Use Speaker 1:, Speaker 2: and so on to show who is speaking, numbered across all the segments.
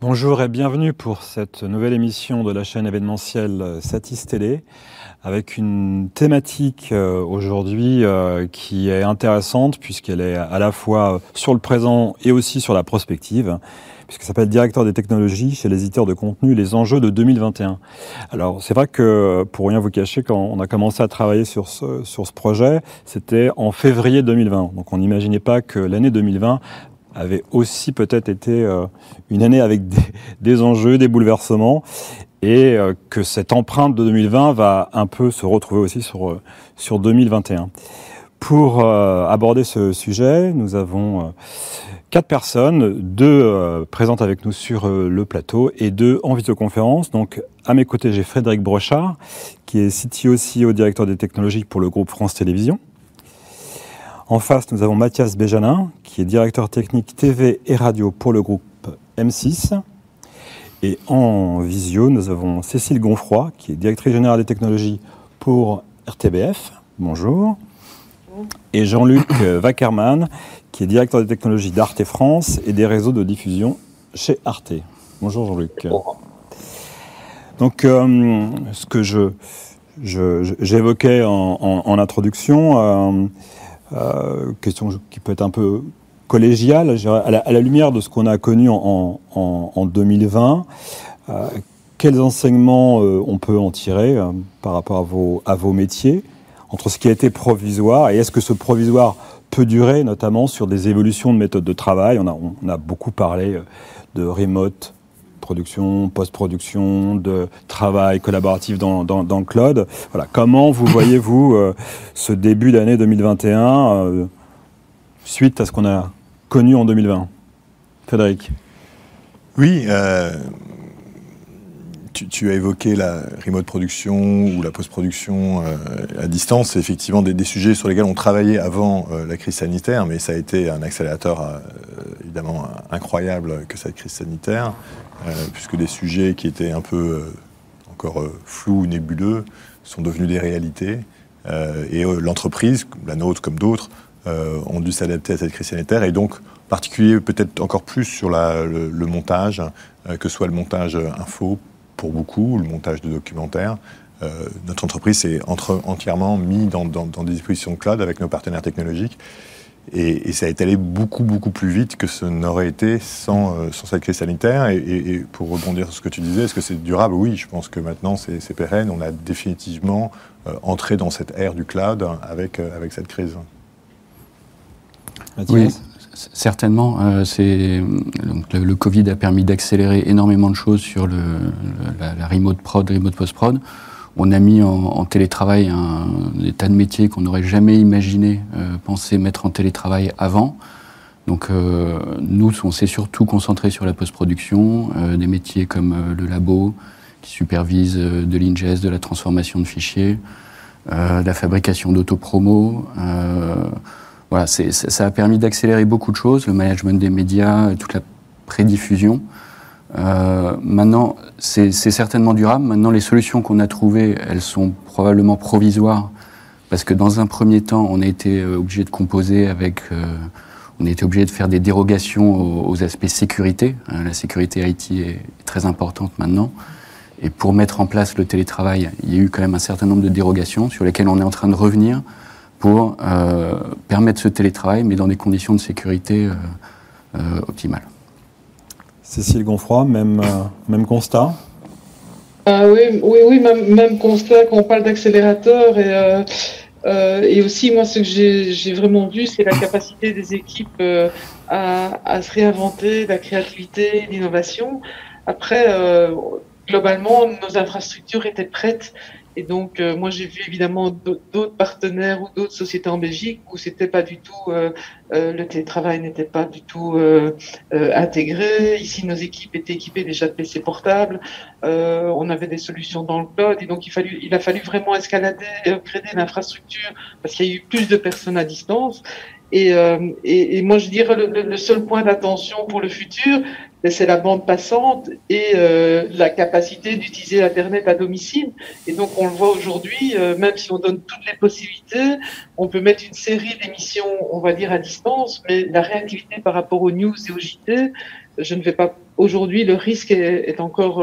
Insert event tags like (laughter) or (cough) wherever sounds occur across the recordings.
Speaker 1: Bonjour et bienvenue pour cette nouvelle émission de la chaîne événementielle Satis Télé avec une thématique euh, aujourd'hui euh, qui est intéressante puisqu'elle est à la fois sur le présent et aussi sur la prospective puisqu'elle s'appelle Directeur des technologies chez les éditeurs de contenu, les enjeux de 2021. Alors c'est vrai que pour rien vous cacher, quand on a commencé à travailler sur ce, sur ce projet, c'était en février 2020. Donc on n'imaginait pas que l'année 2020 avait aussi peut-être été euh, une année avec (laughs) des, enjeux, des bouleversements, et euh, que cette empreinte de 2020 va un peu se retrouver aussi sur, euh, sur 2021. Pour aborder ce sujet, nous avons quatre personnes, deux présentes avec nous sur le plateau et deux en visioconférence. Donc à mes côtés, j'ai Frédéric Brochard, qui est CTO CEO directeur des technologies pour le groupe France Télévisions. En face, nous avons Mathias Béjanin, qui est directeur technique TV et radio pour le groupe M6. Et en visio, nous avons Cécile Gonfroy, qui est directrice générale des technologies pour RTBF. Bonjour. Et Jean-Luc (coughs) Wackerman, qui est directeur des technologies d'Arte France et des réseaux de diffusion chez Arte. Bonjour Jean-Luc. Donc, euh, ce que je, j'évoquais en, introduction, euh, euh, question qui peut être un peu collégiale, à la, lumière de ce qu'on a connu en, en, en 2020. Euh, quels enseignements euh, on peut en tirer euh, par rapport à vos, métiers entre ce qui a été provisoire et est-ce que ce provisoire peut durer, notamment sur des évolutions de méthodes de travail? On a beaucoup parlé de remote production, post-production, de travail collaboratif dans, le cloud. Voilà. Comment vous voyez-vous euh, ce début d'année 2021 euh, suite à ce qu'on a connu en 2020 Frédéric
Speaker 2: Oui, euh, tu, as évoqué la remote production ou la post-production à distance. C'est effectivement des, des, sujets sur lesquels on travaillait avant la crise sanitaire, mais ça a été un accélérateur évidemment incroyable que cette crise sanitaire. Euh, puisque des sujets qui étaient un peu euh, encore euh, flous ou nébuleux sont devenus des réalités. et l'entreprise, la nôtre comme d'autres, ont dû s'adapter à cette crise sanitaire et donc particulier peut-être encore plus sur le, montage, que ce soit le montage info pour beaucoup, le montage de documentaires. Notre entreprise s'est entièrement mise dans, des dispositions cloud avec nos partenaires technologiques. Et, et, ça a été allé beaucoup, beaucoup plus vite que ce n'aurait été sans, euh, sans, cette crise sanitaire. Et, et, pour rebondir sur ce que tu disais, est-ce que c'est durable? Oui, je pense que maintenant c'est pérenne. On a définitivement euh, entré dans cette ère du cloud avec, euh, avec cette crise.
Speaker 3: Oui, certainement. Euh, le, le, Covid a permis d'accélérer énormément de choses sur le, le, la, la, remote prod, remote post-prod on a mis en, télétravail un, des tas de métiers qu'on n'aurait jamais imaginé euh, penser mettre en télétravail avant. Donc euh, nous, on s'est surtout concentré sur la post-production, euh, des métiers comme euh, le labo, qui supervise de l'ingest, de la transformation de fichiers, la fabrication d'autopromo. voilà, ça a permis d'accélérer beaucoup de choses, le management des médias, toute la prédiffusion. Euh, maintenant, c'est certainement durable. Maintenant, les solutions qu'on a trouvées, elles sont probablement provisoires, parce que dans un premier temps, on a été euh, obligé de composer avec, euh, on a été obligé de faire des dérogations aux, aux aspects sécurité. Euh, la sécurité IT est très importante maintenant. Et pour mettre en place le télétravail, il y a eu quand même un certain nombre de dérogations sur lesquelles on est en train de revenir pour euh, permettre ce télétravail, mais dans des conditions de sécurité optimales.
Speaker 1: Cécile Gonfroy, même, euh, même constat
Speaker 4: euh, oui, oui, oui, même, même constat quand on parle d'accélérateur et, euh, euh, et aussi moi ce que j'ai vraiment vu c'est la capacité des équipes à, à, se réinventer, la créativité, l'innovation. Après, globalement, nos infrastructures étaient prêtes et donc, euh, moi, j'ai vu évidemment d'autres partenaires ou d'autres sociétés en Belgique où c'était pas du tout, euh, euh, le télétravail n'était pas du tout intégré. Ici, nos équipes étaient équipées déjà de PC portables. On avait des solutions dans le cloud et donc il, il a fallu vraiment escalader, upgrader l'infrastructure parce qu'il y a eu plus de personnes à distance. Et, et, et moi, je dirais le, le seul point d'attention pour le futur, c'est la bande passante et euh, la capacité d'utiliser Internet à domicile. Et donc, on le voit aujourd'hui, euh, même si on donne toutes les possibilités, on peut mettre une série d'émissions, on va dire, à distance, mais la réactivité par rapport aux news et aux JT, je ne vais pas. Aujourd'hui, le risque est, encore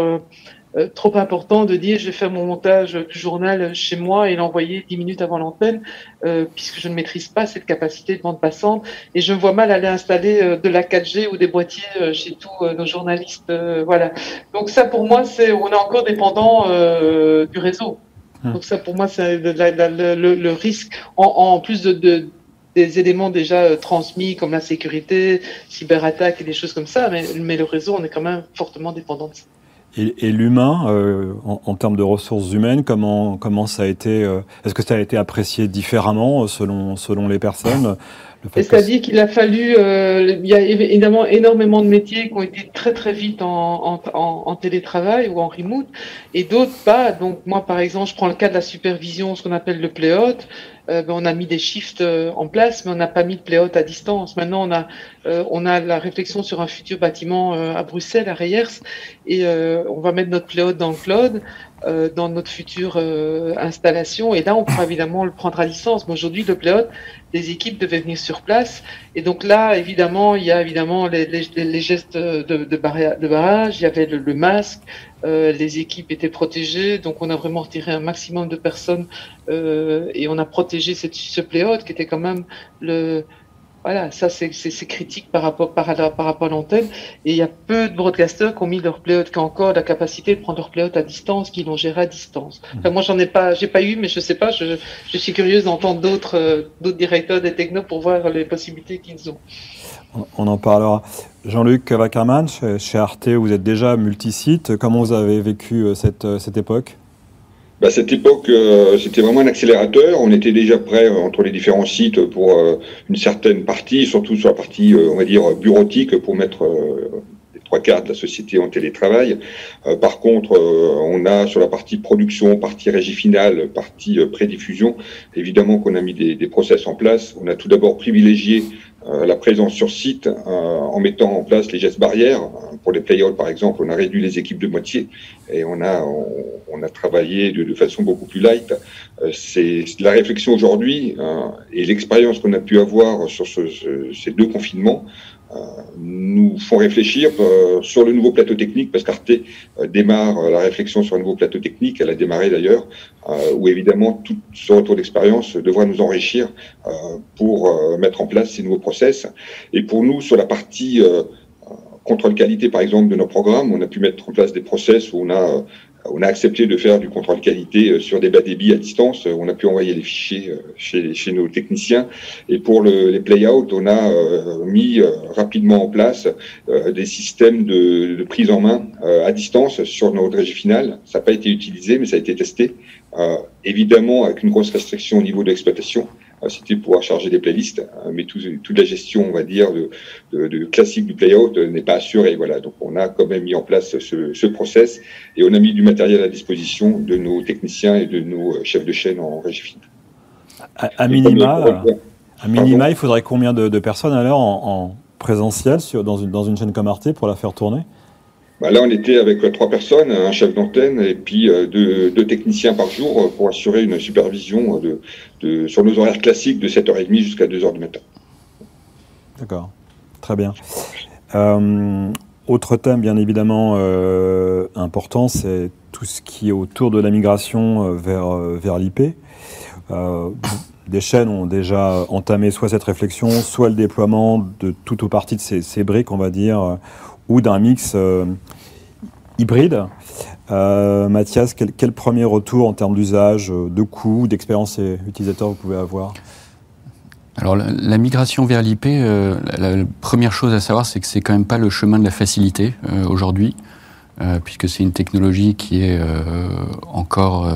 Speaker 4: euh, euh, trop important de dire je vais faire mon montage du journal chez moi et l'envoyer dix minutes avant l'antenne, euh, puisque je ne maîtrise pas cette capacité de bande passante. Et je me vois mal aller installer de la 4G ou des boîtiers chez tous nos journalistes. voilà. Donc ça, pour moi, c'est on est encore dépendant du réseau. Hum. Donc ça, pour moi, c'est le, risque, en, plus de des éléments déjà euh, transmis comme la sécurité, cyberattaque et des choses comme ça, mais, mais, le réseau, on est quand même fortement dépendant de ça.
Speaker 1: Et, l'humain, euh, en, termes de ressources humaines, comment, comment ça a été euh, Est-ce que ça a été apprécié différemment selon, selon les personnes?
Speaker 4: C'est-à-dire qu'il a fallu, euh, il y a évidemment énormément de métiers qui ont été très très vite en, en, en télétravail ou en remote, et d'autres pas. Donc moi par exemple, je prends le cas de la supervision, ce qu'on appelle le playout. Euh, ben, on a mis des shifts euh, en place, mais on n'a pas mis de playout à distance. Maintenant, on a, euh, on a la réflexion sur un futur bâtiment à Bruxelles, à Reyers, et on va mettre notre playout dans le cloud. Euh, dans notre future euh, installation. Et là, on pourra évidemment le prendre à distance. Mais aujourd'hui, le playout, les équipes devaient venir sur place. Et donc là, évidemment, il y a évidemment les, les, gestes de, de, barrage, il y avait le, masque, euh, les équipes étaient protégées. Donc on a vraiment retiré un maximum de personnes et on a protégé cette, ce playout qui était quand même le voilà, ça c'est critique par rapport, par, par rapport à l'antenne. Et il y a peu de broadcasters qui ont mis leur playout, qui ont encore la capacité de prendre leur playout à distance, qui l'ont géré à distance. Enfin, moi j'en ai pas, j'ai pas eu, mais je sais pas, je, je suis curieuse d'entendre d'autres euh, d'autres directeurs des technos pour voir les possibilités qu'ils ont.
Speaker 1: On en parlera. Jean-Luc Wackerman, chez, Arte, vous êtes déjà multisite. Comment vous avez vécu euh, cette, euh, cette époque?
Speaker 5: Bah, cette époque, euh, c'était vraiment un accélérateur. On était déjà prêt euh, entre les différents sites pour euh, une certaine partie, surtout sur la partie, on va dire, bureautique, pour mettre trois quarts de la société en télétravail. par contre, on a sur la partie production, partie régie finale, partie prédiffusion, évidemment qu'on a mis des, des process en place. On a tout d'abord privilégié euh, la présence sur site euh, en mettant en place les gestes barrières. Pour les playouts, par exemple, on a réduit les équipes de moitié et on a, on, a travaillé de, de, façon beaucoup plus light. Euh, c'est la réflexion aujourd'hui et l'expérience qu'on a pu avoir sur ce, ces deux confinements nous font réfléchir sur le nouveau plateau technique, parce qu'Arte démarre la réflexion sur un nouveau plateau technique, elle a démarré d'ailleurs, où évidemment tout ce retour d'expérience devra nous enrichir pour mettre en place ces nouveaux process. Et pour nous, sur la partie contrôle qualité, par exemple, de nos programmes, on a pu mettre en place des process où on a on a accepté de faire du contrôle qualité euh, sur des bas débits à distance. Euh, on a pu envoyer les fichiers euh, chez, chez nos techniciens. Et pour le, les play-out, on a mis rapidement en place des systèmes de, de, prise en main à distance sur notre régie finale. Ça n'a pas été utilisé, mais ça a été testé. évidemment, avec une grosse restriction au niveau de l'exploitation. Euh, c'était pouvoir charger des playlists, hein, mais tout, toute la gestion, on va dire, de, de, de classique du playout euh, n'est pas assurée. Voilà, donc on a quand même mis en place ce, ce, process et on a mis du matériel à disposition de nos techniciens et de nos euh, chefs de chaîne en régie fine.
Speaker 1: À, minima, à minima il faudrait combien de, de personnes alors en, en présentiel sur, dans, une, dans une chaîne comme Arte pour la faire tourner?
Speaker 5: Bah là, on était avec euh, trois personnes, un chef d'antenne et puis euh, deux, techniciens par jour euh, pour assurer une supervision de, sur nos horaires classiques de 7h30 jusqu'à 2h du matin.
Speaker 1: D'accord, très bien. Autre thème, bien évidemment, important, c'est tout ce qui est autour de la migration vers, l'IP. Des chaînes ont déjà entamé soit cette réflexion, soit le déploiement de tout ou partie de ces briques, on va dire, ou d'un mix euh, hybride. Euh, Mathias, quel, premier retour en termes d'usage, de coût, d'expérience utilisateur vous pouvez avoir?
Speaker 3: Alors la, migration vers l'IP, euh, la, première chose à savoir, c'est que c'est quand même pas le chemin de la facilité euh, aujourd'hui, euh, puisque c'est une technologie qui est euh, encore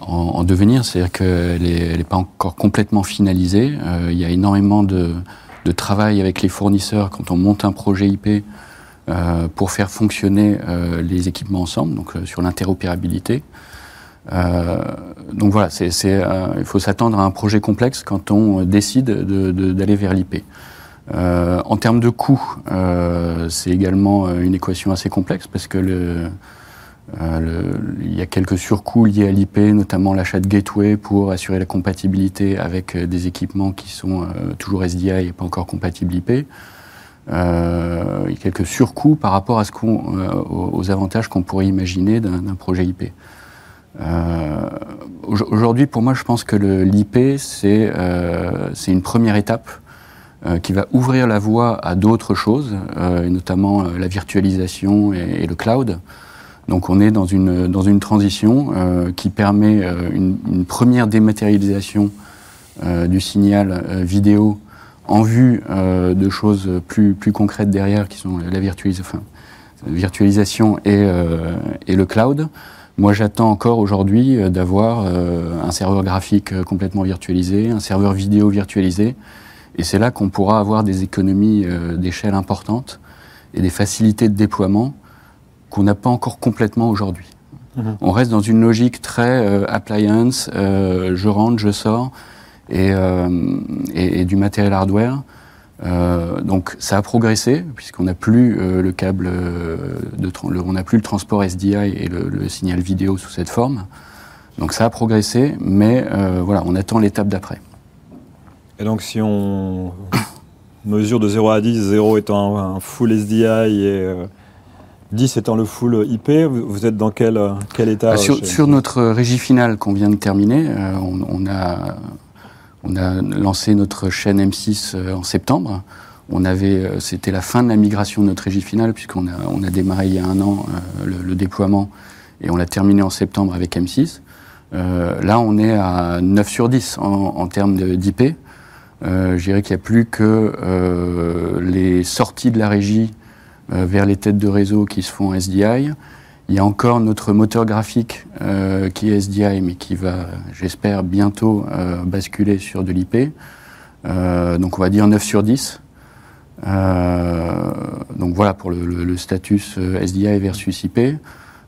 Speaker 3: en, en, devenir, c'est-à-dire qu'elle n'est pas encore complètement finalisée. il y a énormément de, de travail avec les fournisseurs quand on monte un projet IP euh, pour faire fonctionner euh, les équipements ensemble, donc euh, sur l'interopérabilité. Donc voilà, c'est, il faut s'attendre à un projet complexe quand on décide de, de, d'aller vers l'IP. en termes de coût, c'est également une équation assez complexe parce que le, euh, il y a quelques surcoûts liés à l'IP, notamment l'achat de gateway pour assurer la compatibilité avec euh, des équipements qui sont euh, toujours SDI et pas encore compatibles IP. il y a quelques surcoûts par rapport aux avantages qu'on pourrait imaginer d'un projet IP. Aujourd'hui, pour moi, je pense que l'IP, c'est une première étape qui va ouvrir la voie à d'autres choses, notamment la virtualisation et, le cloud. Donc on est dans une, dans une transition euh, qui permet euh, une, première dématérialisation euh, du signal vidéo en vue de choses plus, plus concrètes derrière, qui sont la virtualisation et, et, le cloud. Moi, j'attends encore aujourd'hui d'avoir un serveur graphique complètement virtualisé, un serveur vidéo virtualisé, et c'est là qu'on pourra avoir des économies d'échelle importantes et des facilités de déploiement qu'on n'a pas encore complètement aujourd'hui. Mhm. On reste dans une logique très euh, appliance, euh, je rentre, je sors, et, euh, du matériel hardware. donc ça a progressé puisqu'on n'a plus le câble, de on n'a plus le transport SDI et le, signal vidéo sous cette forme. Donc ça a progressé, mais voilà, on attend l'étape d'après.
Speaker 1: Et donc si on (coughs) mesure de 0 à 10, 0 étant un, full SDI et 10 étant le full IP, vous êtes dans quel, quel état
Speaker 3: bah, sur, notre régie finale qu'on vient de terminer, euh, on, a, on a lancé notre chaîne M6 euh, en septembre. On avait, euh, c'était la fin de la migration de notre régie finale puisqu'on a, on a démarré il y a un an le, déploiement et on l'a terminé en septembre avec M6. là, on est à 9 sur 10 en, en termes d'IP. je dirais qu'il n'y a plus que les sorties de la régie euh, vers les têtes de réseau qui se font SDI. Il y a encore notre moteur graphique euh, qui est SDI, mais qui va, j'espère, bientôt euh, basculer sur de l'IP. donc on va dire 9 sur 10. donc voilà pour le, status SDI versus IP.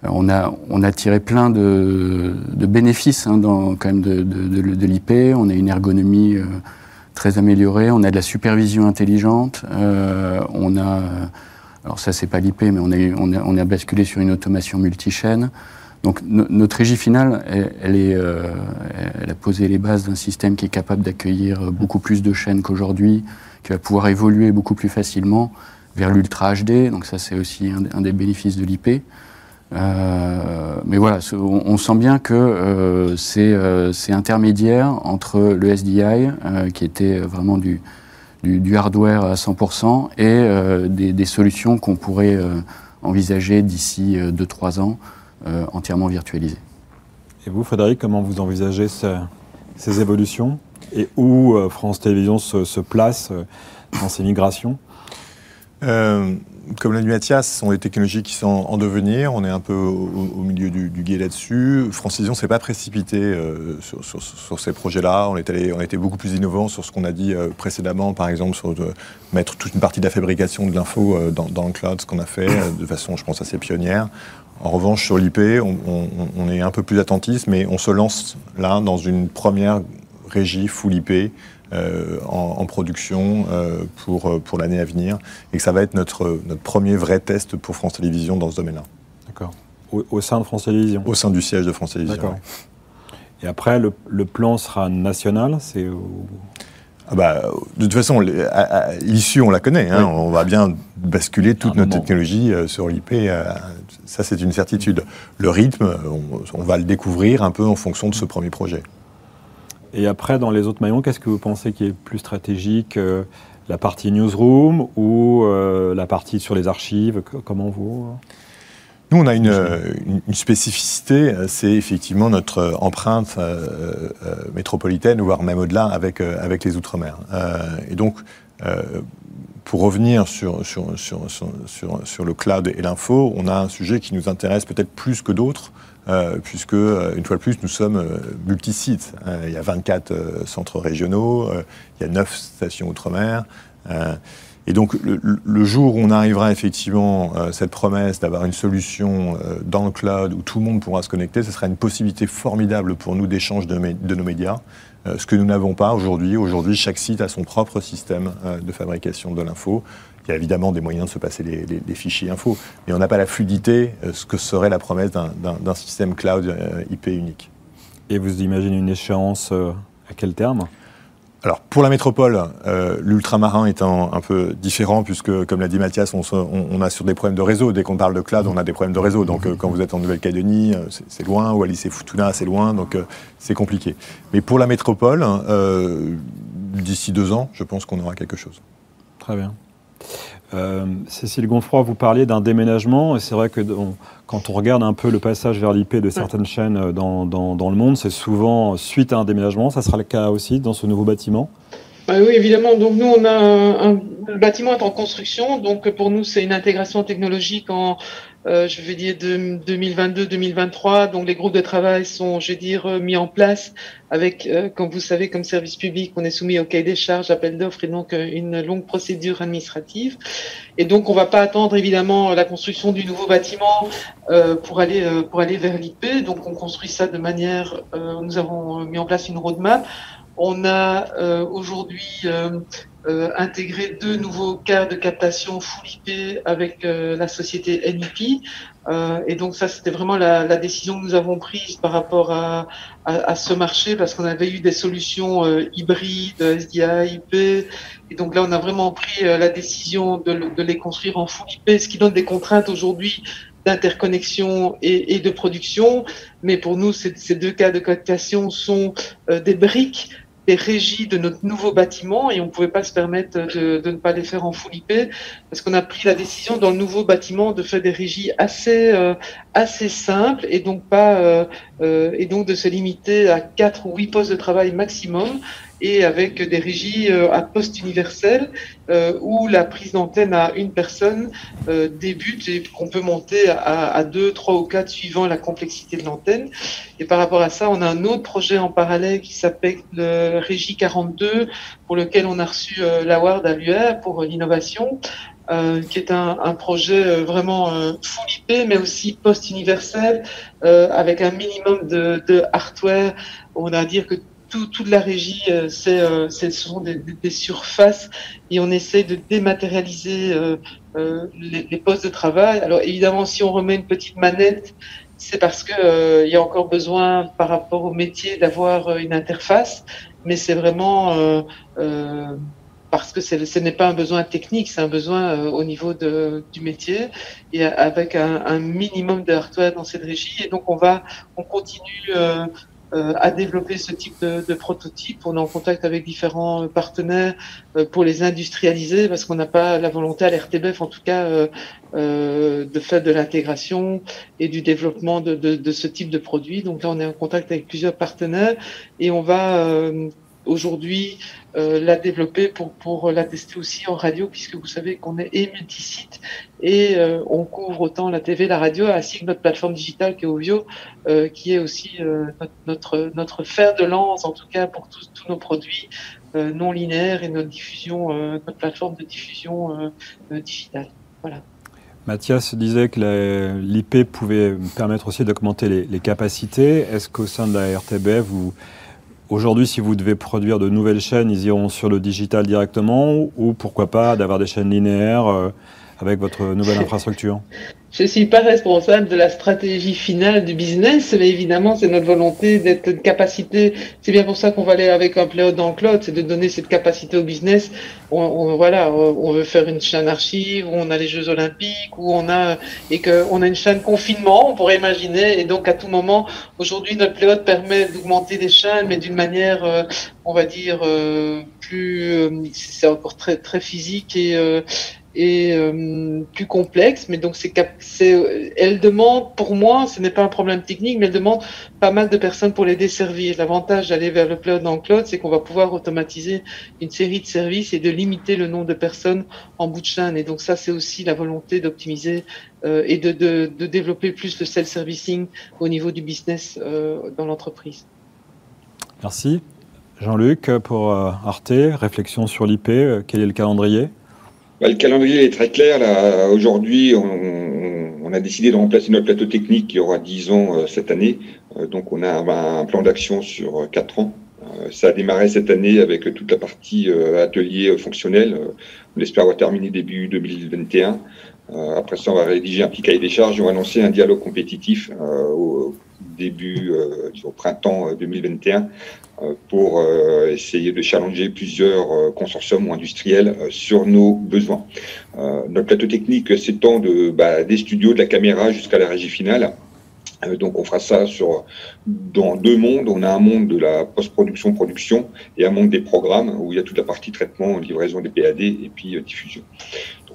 Speaker 3: On a, on a tiré plein de, bénéfices hein, dans, quand même de, de l'IP. On a une ergonomie très améliorée, on a de la supervision intelligente, on a alors ça, c'est pas l'IP, mais on, on, a, basculé sur une automation multichaîne. Donc notre régie finale, elle, est, euh, elle, a posé les bases d'un système qui est capable d'accueillir beaucoup plus de chaînes qu'aujourd'hui, qui va pouvoir évoluer beaucoup plus facilement vers l'Ultra HD. Donc ça, c'est aussi un, des bénéfices de l'IP. Euh, mais voilà, on, sent bien que euh, c'est intermédiaire entre le SDI, qui était vraiment du, du, hardware à 100% et euh, des, solutions qu'on pourrait euh, envisager d'ici 2-3 euh, ans entièrement virtualisées.
Speaker 1: Et vous, Frédéric, comment vous envisagez ces, évolutions et où France Télévisions se place dans ces migrations?
Speaker 2: Comme l'a dit Mathias, ce sont des technologies qui sont en devenir. On est un peu au, milieu du, guet là-dessus. Francision s'est pas précipité euh, sur, ces projets-là. On, est allé, on été beaucoup plus innovant sur ce qu'on a dit euh, précédemment, par exemple, sur de mettre toute une partie de la fabrication de l'info euh, dans, le cloud, ce qu'on a fait de façon, je pense, assez pionnière. En revanche, sur l'IP, on, est un peu plus attentiste, mais on se lance là dans une première régie full IP euh, en, production euh, pour, euh, pour l'année à venir et que ça va être notre, notre premier vrai test pour France Télévisions dans ce domaine-là.
Speaker 1: D'accord. Au, sein de France Télévisions
Speaker 2: Au sein du siège de France Télévisions. D'accord.
Speaker 1: Et après, le, le, plan sera national c'est
Speaker 2: ah bah, de toute façon, l'issue, on la connaît. Hein. On va bien basculer toute notre technologie sur l'IP. ça, c'est une certitude. Le rythme, on, va le découvrir un peu en fonction de ce premier projet.
Speaker 1: Et après, dans les autres maillons, qu'est-ce que vous pensez qui est plus stratégique euh, La partie newsroom ou euh, la partie sur les archives Comment vous
Speaker 2: Nous, on a une, spécificité, c'est effectivement notre empreinte euh, métropolitaine, voire même au-delà, avec, avec les Outre-mer. et donc, pour revenir sur, sur, sur, sur, le cloud et l'info, on a un sujet qui nous intéresse peut-être plus que d'autres, euh, puisque, euh, une fois de plus, nous sommes euh, multi-sites. il y a 24 centres régionaux, il y a 9 stations outre-mer. et donc, le, jour où on arrivera effectivement à cette promesse d'avoir une solution dans le cloud où tout le monde pourra se connecter, ce sera une possibilité formidable pour nous d'échange de, nos médias. ce que nous n'avons pas aujourd'hui. Aujourd'hui, chaque site a son propre système de fabrication de l'info. Il y a évidemment des moyens de se passer les, fichiers info, mais on n'a pas la fluidité, euh, ce que serait la promesse d'un système cloud euh, IP unique.
Speaker 1: Et vous imaginez une échéance euh, à quel terme?
Speaker 2: Alors pour la métropole, euh, l'ultramarin étant un peu différent puisque, comme l'a dit Mathias, on, a sur des problèmes de réseau. Dès qu'on parle de cloud, on a des problèmes de réseau. Donc euh, quand vous êtes en Nouvelle-Calédonie, c'est loin, ou Alice et Futuna, c'est loin, donc c'est compliqué. Mais pour la métropole, d'ici deux ans, je pense qu'on aura quelque chose.
Speaker 1: Très bien. Euh, Cécile Gonfroy, vous parliez d'un déménagement, et c'est vrai que quand on regarde un peu le passage vers l'IP de certaines chaînes euh, dans, le monde, c'est souvent suite à un déménagement. Ça sera le cas aussi dans ce nouveau bâtiment?
Speaker 4: Bah oui, évidemment. Donc nous, on a un, le bâtiment est en construction, donc pour nous, c'est une intégration technologique en euh, je vais dire, de 2022-2023. Donc les groupes de travail sont, je vais dire, euh, mis en place avec, euh, comme vous savez, comme service public, on est soumis au cahier des charges, appel d'offres et donc une longue procédure administrative. Et donc on va pas attendre évidemment la construction du nouveau bâtiment pour aller pour aller vers l'IP. Donc on construit ça de manière, nous avons mis en place une roadmap. On a aujourd'hui euh, intégrer deux nouveaux cas de captation full IP avec euh, la société NIP. Euh, et donc ça, c'était vraiment la, décision que nous avons prise par rapport à, à, ce marché parce qu'on avait eu des solutions euh, hybrides, SDI, IP. Et donc là, on a vraiment pris la décision de, de, les construire en full IP, ce qui donne des contraintes aujourd'hui d'interconnexion et, de production. Mais pour nous, ces deux cas de captation sont des briques des régies de notre nouveau bâtiment et on ne pouvait pas se permettre de, de, ne pas les faire en full IP parce qu'on a pris la décision dans le nouveau bâtiment de faire des régies assez euh, assez simples et donc pas euh, euh, et donc de se limiter à quatre ou huit postes de travail maximum et avec des régies euh, à poste universel euh, où la prise d'antenne à une personne euh, débute et qu'on peut monter à, à, deux, trois ou quatre suivant la complexité de l'antenne. Et par rapport à ça, on a un autre projet en parallèle qui s'appelle le Régie 42 pour lequel on a reçu l'award à l'UR pour l'innovation. Euh, qui est un, un projet vraiment euh, full IP, mais aussi post-universel, avec un minimum de, de hardware. On va dire que toute la régie, euh, c'est, euh, ce sont des, surfaces et on essaie de dématérialiser euh, les, postes de travail. Alors évidemment, si on remet une petite manette, c'est parce que il y a encore besoin par rapport au métier d'avoir une interface, mais c'est vraiment parce que ce n'est pas un besoin technique, c'est un besoin au niveau du métier et avec un, minimum de hardware dans cette régie. Et donc on va, on continue euh, à développer ce type de, de, prototype. On est en contact avec différents euh, partenaires euh, pour les industrialiser parce qu'on n'a pas la volonté à l'RTBF en tout cas euh, de faire de l'intégration et du développement de, de, de, ce type de produit. Donc là, on est en contact avec plusieurs partenaires et on va aujourd'hui euh, la développer pour, pour la tester aussi en radio, puisque vous savez qu'on est et multisite et euh, on couvre autant la TV, la radio, ainsi que notre plateforme digitale qui est Ovio, euh, qui est aussi notre, notre fer de lance, en tout cas pour tous, tous nos produits non linéaires et notre diffusion, notre plateforme de diffusion digitale. Voilà.
Speaker 1: Mathias disait que l'IP pouvait permettre aussi d'augmenter les, les, capacités. Est-ce qu'au sein de la RTBF, vous Aujourd'hui, si vous devez produire de nouvelles chaînes, ils iront sur le digital directement ou pourquoi pas d'avoir des chaînes linéaires euh, avec votre nouvelle infrastructure
Speaker 4: je suis pas responsable de la stratégie finale du business, mais évidemment, c'est notre volonté d'être une capacité. C'est bien pour ça qu'on va aller avec un playout dans le cloud, c'est de donner cette capacité au business. On, voilà, on veut faire une chaîne archive où on a les Jeux Olympiques, où on a et qu'on a une chaîne confinement, on pourrait imaginer. Et donc, à tout moment, aujourd'hui, notre playout permet d'augmenter des chaînes, mais d'une manière, euh, on va dire, euh, plus, euh, c'est encore très très physique et et euh, plus complexe. Mais donc, c'est, elle demande, pour moi, ce n'est pas un problème technique, mais elle demande pas mal de personnes pour les desservir. L'avantage d'aller vers le cloud le cloud, c'est qu'on va pouvoir automatiser une série de services et de limiter le nombre de personnes en bout de chaîne. Et donc, ça, c'est aussi la volonté d'optimiser euh, et de, développer plus le self-servicing au niveau du business euh, dans l'entreprise.
Speaker 1: Merci. Jean-Luc, pour Arte, réflexion sur l'IP, quel est le calendrier?
Speaker 5: Bah, le calendrier est très clair. Là, aujourd'hui, on, on, a décidé de remplacer notre plateau technique qui aura 10 ans euh, cette année. Euh, donc, on a un, un plan d'action sur 4 euh, ans. ça a démarré cette année avec toute la partie atelier fonctionnel. on espère avoir terminé début 2021. Après ça, on va rédiger un petit cahier des charges. On va lancer un dialogue compétitif au début, au printemps 2021, pour essayer de challenger plusieurs consortiums ou industriels sur nos besoins. notre plateau technique s'étend de, bah, des studios, de la caméra jusqu'à la régie finale. Euh, donc on fera ça sur dans deux mondes. On a un monde de la post-production production et un monde des programmes où il y a toute la partie traitement, livraison des PAD et puis euh, diffusion.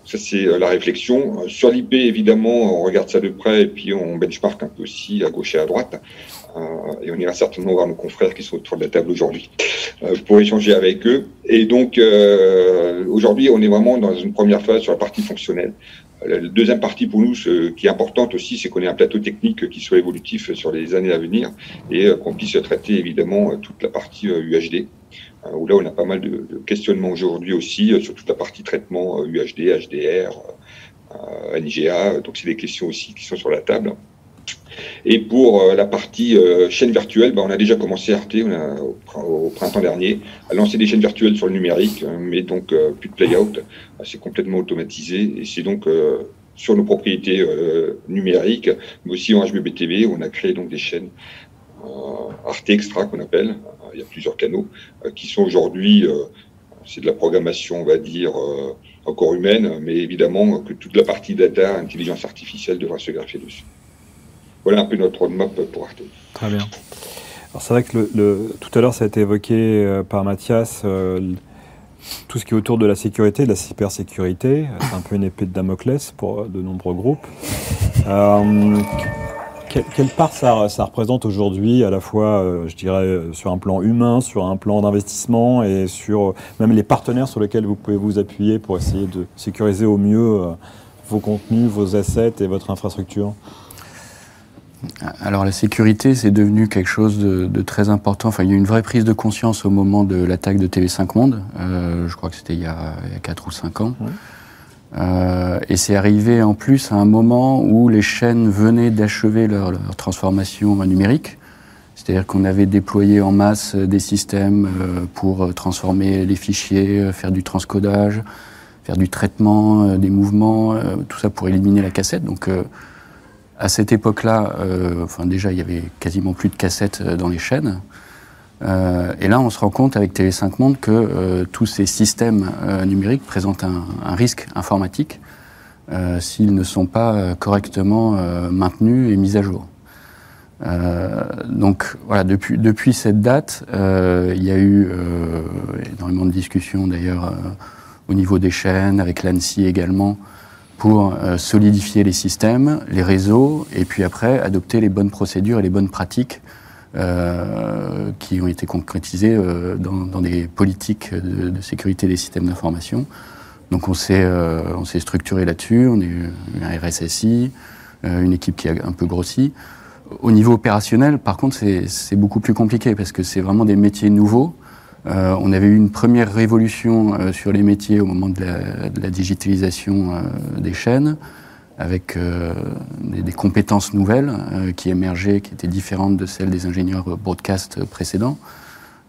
Speaker 5: Ça c'est euh, la réflexion. Sur l'IP évidemment, on regarde ça de près et puis on benchmark un peu aussi à gauche et à droite. et on ira certainement voir nos confrères qui sont autour de la table aujourd'hui pour échanger avec eux. Et donc aujourd'hui, on est vraiment dans une première phase sur la partie fonctionnelle. La deuxième partie pour nous, ce qui est importante aussi, c'est qu'on ait un plateau technique qui soit évolutif sur les années à venir et euh, qu'on puisse traiter évidemment toute la partie UHD. Euh, où là, on a pas mal de, questionnements aujourd'hui aussi euh, sur toute la partie traitement UHD, HDR, NGA. Donc, c'est des questions aussi qui sont sur la table. Et pour euh, la partie euh, chaîne virtuelle, bah, on a déjà commencé Arte au, printemps dernier à lancer des chaînes virtuelles sur le numérique, hein, mais donc euh, plus de play-out, c'est complètement automatisé et c'est donc sur nos propriétés numériques, mais aussi en HBBTV, on a créé donc des chaînes Arte Extra qu'on appelle, il y a plusieurs canaux qui sont aujourd'hui, c'est de la programmation, on va dire, encore humaine, mais évidemment que toute la partie data, intelligence artificielle devra se greffer dessus voilà un peu notre roadmap pour Arte.
Speaker 1: Très bien. Alors c'est vrai que le, tout à l'heure ça a été évoqué euh, par Mathias, euh, tout ce qui est autour de la sécurité, de la cybersécurité, c'est un peu une épée de Damoclès pour euh, de nombreux groupes. Quelle, part ça, ça représente aujourd'hui, à la fois, je dirais, sur un plan humain, sur un plan d'investissement et sur même les partenaires sur lesquels vous pouvez vous appuyer pour essayer de sécuriser au mieux vos contenus, vos assets et votre infrastructure?
Speaker 3: Alors la sécurité, c'est devenu quelque chose de, très important. Enfin, il y a eu une vraie prise de conscience au moment de l'attaque de TV5 Monde. Euh, je crois que c'était il, y a 4 ou 5 ans. Euh, et c'est arrivé en plus à un moment où les chaînes venaient d'achever leur, transformation numérique. C'est-à-dire qu'on avait déployé en masse des systèmes euh, pour transformer les fichiers, faire du transcodage, faire du traitement des mouvements, tout ça pour éliminer la cassette. Donc à cette époque-là, euh, enfin déjà, il y avait quasiment plus de cassettes euh, dans les chaînes. Euh, et là, on se rend compte avec Télé5 Monde que tous ces systèmes numériques présentent un, risque informatique s'ils ne sont pas correctement maintenus et mis à jour. donc voilà, depuis, depuis cette date, il y a eu énormément de discussions d'ailleurs au niveau des chaînes, avec l'ANSI également, pour euh, solidifier les systèmes, les réseaux, et puis après adopter les bonnes procédures et les bonnes pratiques euh, qui ont été concrétisées euh, dans, des politiques de, sécurité des systèmes d'information. Donc on s'est s'est structuré là-dessus, on est un RSSI, une équipe qui a un peu grossi. Au niveau opérationnel, par contre, c'est beaucoup plus compliqué parce que c'est vraiment des métiers nouveaux euh, on avait eu une première révolution euh, sur les métiers au moment de la, digitalisation euh, des chaînes, avec des, compétences nouvelles qui émergeaient, qui étaient différentes de celles des ingénieurs broadcast précédents.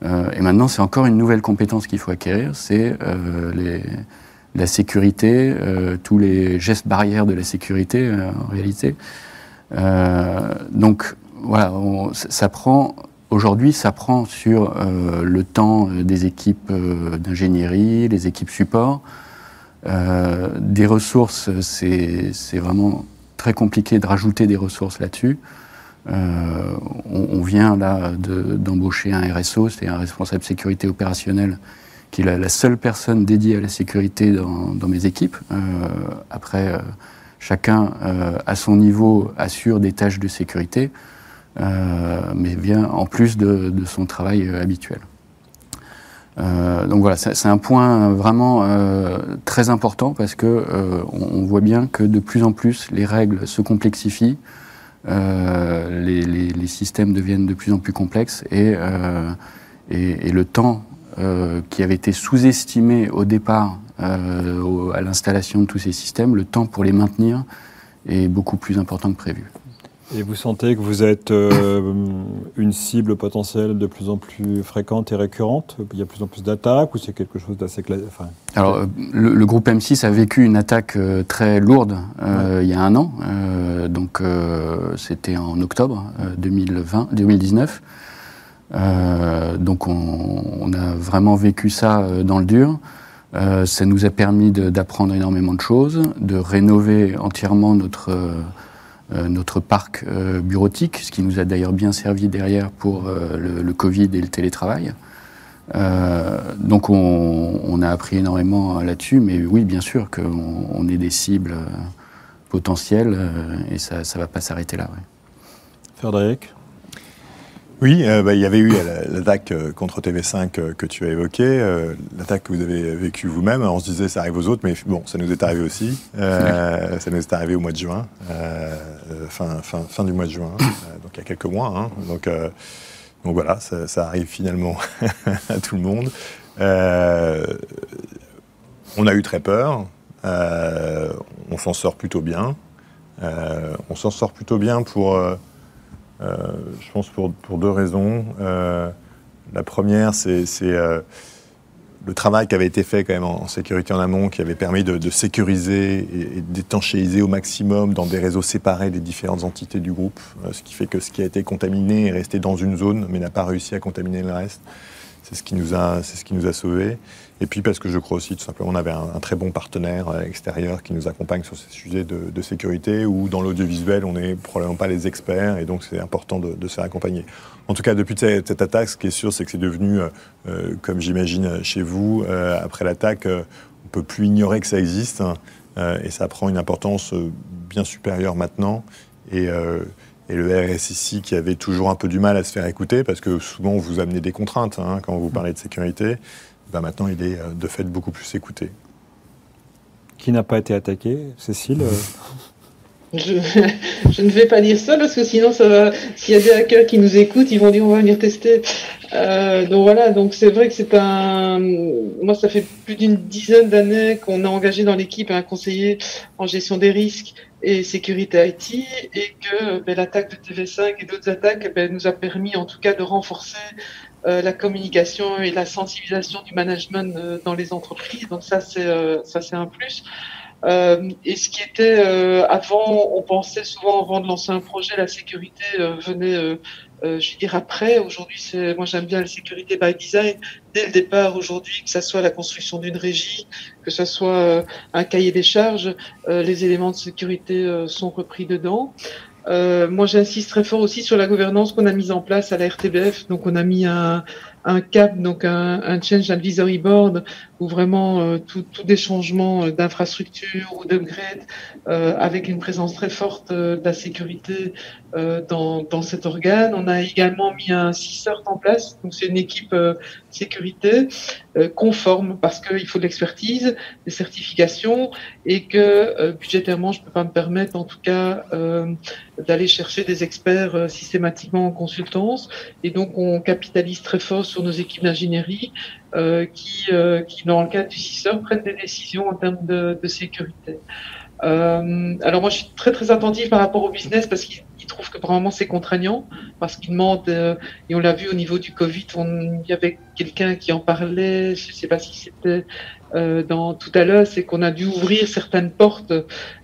Speaker 3: et maintenant, c'est encore une nouvelle compétence qu'il faut acquérir, c'est la sécurité, tous les gestes barrières de la sécurité en réalité. donc voilà, ça prend Aujourd'hui, ça prend sur euh, le temps euh, des équipes euh, d'ingénierie, les équipes support. Des ressources, c'est vraiment très compliqué de rajouter des ressources là-dessus. On, vient là d'embaucher un RSO, c'est un responsable sécurité opérationnelle, qui est la, seule personne dédiée à la sécurité dans, mes équipes. après, chacun à son niveau assure des tâches de sécurité. Euh, mais vient en plus de, son travail euh, habituel. Euh, donc voilà, c'est un point vraiment très important parce que on, voit bien que de plus en plus les règles se complexifient, les, systèmes deviennent de plus en plus complexes et, et, le temps qui avait été sous-estimé au départ à l'installation de tous ces systèmes, le temps pour les maintenir est beaucoup plus important que prévu.
Speaker 1: Et vous sentez que vous êtes euh, une cible potentielle de plus en plus fréquente et récurrente? Il y a de plus en plus d'attaques ou c'est quelque chose d'assez classique
Speaker 3: Alors, euh, le, groupe M6 a vécu une attaque euh, très lourde il y a un an. donc, c'était en octobre 2020, 2019. donc on, a vraiment vécu ça dans le dur. ça nous a permis d'apprendre énormément de choses, de rénover entièrement notre notre parc euh, bureautique, ce qui nous a d'ailleurs bien servi derrière pour euh, le, Covid et le télétravail. donc on, a appris énormément là-dessus, mais oui, bien sûr qu'on est des cibles potentielles et ça ne va pas s'arrêter là.
Speaker 1: Frédéric?
Speaker 2: Oui, euh, bah, il y avait eu l'attaque euh, contre TV5 euh, que tu as évoquée, l'attaque que vous avez vécue vous-même. On se disait ça arrive aux autres, mais bon, ça nous est arrivé aussi. ça nous est arrivé au mois de juin, fin, fin, fin, du mois de juin, donc il y a quelques mois. Hein. donc, donc voilà, ça, ça, arrive finalement (laughs) à tout le monde. on a eu très peur. on s'en sort plutôt bien. on s'en sort plutôt bien pour euh, je pense pour, deux raisons. Euh, la première, c'est euh, le travail qui avait été fait quand même en, sécurité en amont, qui avait permis de, sécuriser et, d'étanchéiser au maximum dans des réseaux séparés des différentes entités du groupe, ce qui fait que ce qui a été contaminé est resté dans une zone, mais n'a pas réussi à contaminer le reste. C'est ce qui nous a, c'est ce qui nous a sauvés. Et puis parce que je crois aussi, tout simplement, on avait un, très bon partenaire euh, extérieur qui nous accompagne sur ces sujets de, sécurité, où dans l'audiovisuel, on n'est probablement pas les experts, et donc c'est important de, se faire accompagner. En tout cas, depuis cette, attaque, ce qui est sûr, c'est que c'est devenu, euh, euh, comme j'imagine chez vous, après l'attaque, on ne peut plus ignorer que ça existe, hein, et ça prend une importance bien supérieure maintenant. Et, le RSSI qui avait toujours un peu du mal à se faire écouter, parce que souvent vous amenez des contraintes hein, quand vous parlez de sécurité, bah, maintenant il est euh, de fait beaucoup plus écouté.
Speaker 1: Qui n'a pas été attaqué Cécile euh (laughs)
Speaker 4: je, ne vais pas dire ça parce que sinon ça va. S'il y a des hackers qui nous écoutent, ils vont dire on va venir tester. Euh, donc voilà, donc c'est vrai que c'est un. Moi, ça fait plus d'une dizaine d'années qu'on a engagé dans l'équipe un conseiller en gestion des risques et sécurité IT et que ben, l'attaque de TV5 et d'autres attaques ben, nous a permis en tout cas de renforcer euh, la communication et la sensibilisation du management euh, dans les entreprises. Donc ça, c'est euh, un plus. et ce qui était avant, on pensait souvent avant de lancer un projet, la sécurité venait, je veux dire après. Aujourd'hui, c'est moi j'aime bien la sécurité by design dès le départ. Aujourd'hui, que ça soit la construction d'une régie, que ce soit un cahier des charges, les éléments de sécurité sont repris dedans. Euh, moi, j'insiste très fort aussi sur la gouvernance qu'on a mise en place à la RTBF. Donc, on a mis un, un CAP, donc un, un, Change Advisory Board, où vraiment euh, tous des changements euh, d'infrastructure ou d'upgrade, euh, avec une présence très forte euh, de la sécurité euh, dans, dans, cet organe. On a également mis un CISERT en place, donc c'est une équipe sécurité conforme, parce qu'il faut de l'expertise, des certifications, et que budgétairement, je ne peux pas me permettre, en tout cas, d'aller chercher des experts systématiquement en consultance. Et donc, on capitalise très fort sur nos équipes d'ingénierie euh, qui, euh, qui, dans le cadre du CISER, prennent des décisions en termes de, de sécurité. Euh, alors moi, je suis très très attentive par rapport au business parce qu'ils trouvent que vraiment c'est contraignant, parce qu'ils demandent, euh, et on l'a vu au niveau du Covid, il y avait quelqu'un qui en parlait, je ne sais pas si c'était euh, dans tout à l'heure, c'est qu'on a dû ouvrir certaines portes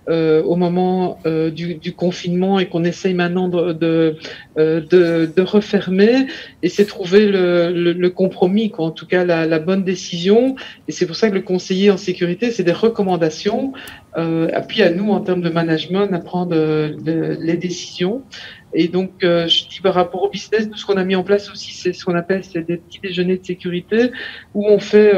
Speaker 4: euh, au moment du, confinement et qu'on essaye maintenant de, de, refermer. Et c'est trouver le, compromis, quoi, en tout cas la, bonne décision. Et c'est pour ça que le conseiller en sécurité, c'est des recommandations. Puis à nous, en termes de management, à prendre les décisions. Et donc, je dis par rapport au business, ce qu'on a mis en place aussi, c'est ce qu'on appelle des petits déjeuners de sécurité, où on fait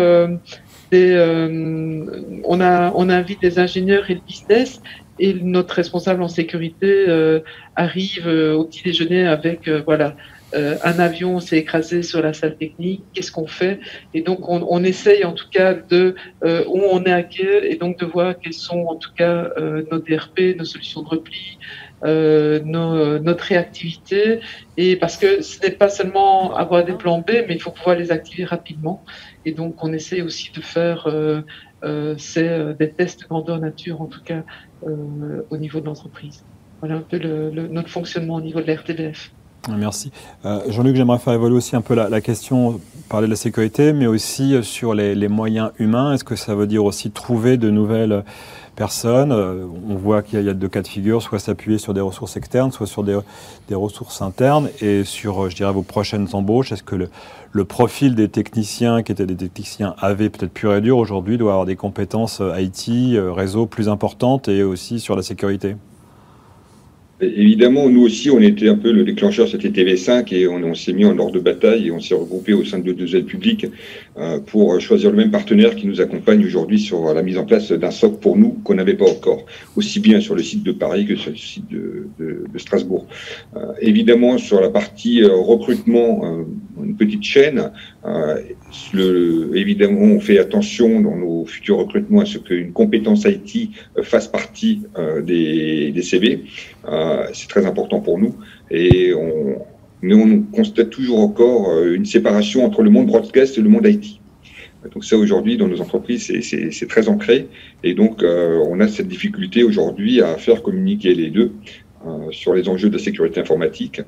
Speaker 4: euh, on, a, on invite des ingénieurs et le business et notre responsable en sécurité euh, arrive euh, au petit déjeuner avec voilà un avion s'est écrasé sur la salle technique, qu'est-ce qu'on fait? Et donc on, essaye en tout cas de où on est hacké et donc de voir quelles sont en tout cas nos DRP, nos solutions de repli, nos, notre réactivité et parce que ce n'est pas seulement avoir des plans B, mais il faut pouvoir les activer rapidement. Et donc, on essaie aussi de faire euh, euh, euh des tests grandeur nature, en tout cas euh, au niveau de l'entreprise. Voilà un peu notre fonctionnement au niveau de la RTBF.
Speaker 1: Merci. Jean-Luc, j'aimerais faire évoluer aussi un peu la, question, parler de la sécurité, mais aussi sur les moyens humains. Est-ce que ça veut dire aussi trouver de nouvelles personnes. on voit qu'il y a deux cas de figure, soit s'appuyer sur des ressources externes, soit sur des, ressources internes. Et sur, je dirais, vos prochaines embauches, est-ce que le, profil des techniciens qui étaient des techniciens AV peut-être pur et aujourd'hui doit avoir des compétences IT, réseau plus importantes et aussi sur la sécurité?
Speaker 5: Évidemment, nous aussi, on était un peu le déclencheur, c'était TV5, et on, s'est mis en ordre de bataille et on s'est regroupé au sein de deux aides publiques euh, pour choisir le même partenaire qui nous accompagne aujourd'hui sur la mise en place d'un SOC pour nous qu'on n'avait pas encore, aussi bien sur le site de Paris que sur le site de, Strasbourg. Euh, évidemment, sur la partie euh, recrutement, une petite chaîne. évidemment, on fait attention dans nos futurs recrutements à ce qu'une compétence IT fasse partie des, des CV. Euh, c'est très important pour nous. Et on, mais on constate toujours encore euh, une séparation entre le monde broadcast et le monde IT. Donc ça aujourd'hui dans nos entreprises c'est très ancré. Et donc euh, on a cette difficulté aujourd'hui à faire communiquer les deux sur les enjeux de la sécurité informatique,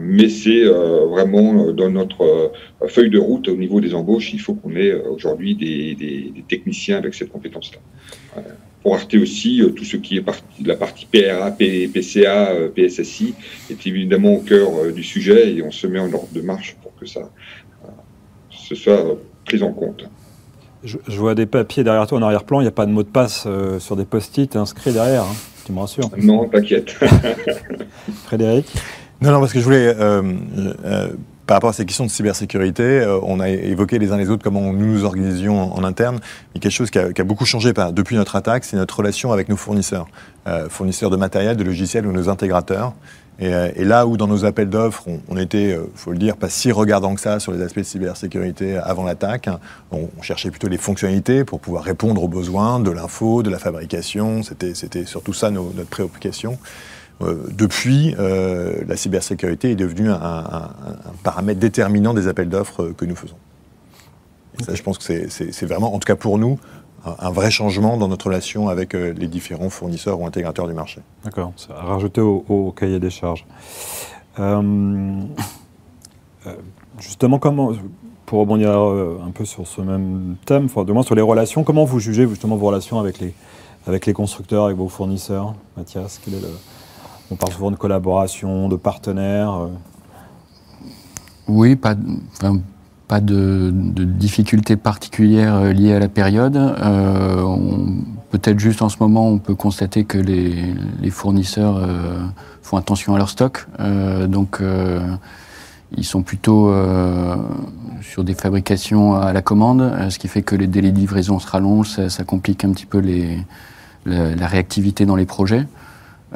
Speaker 5: mais c'est vraiment dans notre feuille de route au niveau des embauches, il faut qu'on ait aujourd'hui des, des, des, techniciens avec cette compétence-là pour Arte aussi, euh, tout ce qui est parti, la partie PRA, PCA, euh, PSSI est évidemment au cœur euh, du sujet et on se met en ordre de marche pour que ça se soit pris en compte.
Speaker 1: Je, vois des papiers derrière toi en arrière-plan, il n'y a pas de mot de passe sur des post-it inscrits derrière, hein. tu me rassures
Speaker 5: Non, t'inquiète. (laughs)
Speaker 1: Frédéric?
Speaker 2: Non, non, parce que je voulais par rapport à ces questions de cybersécurité, euh, on a évoqué les uns les autres comment nous nous organisions en, interne. Mais quelque chose qui a, beaucoup changé depuis notre attaque, c'est notre relation avec nos fournisseurs. Euh, fournisseurs de matériel, de logiciels ou nos intégrateurs. Et, euh, là où dans nos appels d'offres, on, était, il faut le dire, pas si regardant que ça sur les aspects de cybersécurité avant l'attaque, on, cherchait plutôt les fonctionnalités pour pouvoir répondre aux besoins de l'info, de la fabrication. C'était surtout ça notre préoccupation. Euh, depuis, euh, la cybersécurité est devenue un, paramètre déterminant des appels d'offres que nous faisons. Et ça, je pense que c'est vraiment, en tout cas pour nous, un, vrai changement dans notre relation avec euh, les différents fournisseurs ou intégrateurs du marché.
Speaker 1: D'accord, ça a rajouté au, cahier des charges. justement, comment, pour rebondir un peu sur ce même thème, enfin, de moins sur les relations, comment vous jugez justement vos relations avec les, avec les constructeurs, avec vos fournisseurs? Mathias, quel est le, on parle souvent de collaboration, de partenaires. Euh.
Speaker 3: Oui, pas, de, difficultés particulières euh, liées à la période. Euh, peut-être juste en ce moment, on peut constater que les, fournisseurs font attention à leur stock. donc, ils sont plutôt sur des fabrications à la commande, ce qui fait que les délais de livraison se rallongent, ça, complique un petit peu la réactivité dans les projets.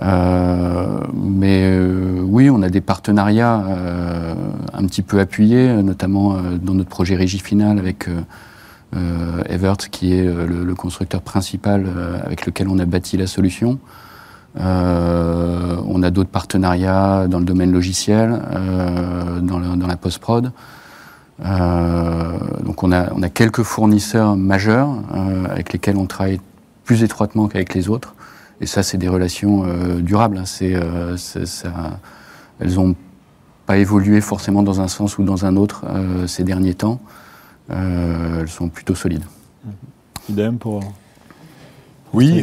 Speaker 3: Euh, mais euh, oui, on a des partenariats euh, un petit peu appuyés, notamment dans notre projet Régie Finale avec Evert, qui est le, constructeur principal avec lequel on a bâti la solution. on a d'autres partenariats dans le domaine logiciel, dans, dans, la post-prod. donc on a, on a, quelques fournisseurs majeurs avec lesquels on travaille plus étroitement qu'avec les autres. Et ça, c'est des relations euh, durables. Hein. C'est, euh, ça, elles n'ont pas évolué forcément dans un sens ou dans un autre euh, ces derniers temps. elles sont plutôt solides.
Speaker 1: Idem pour.
Speaker 2: Oui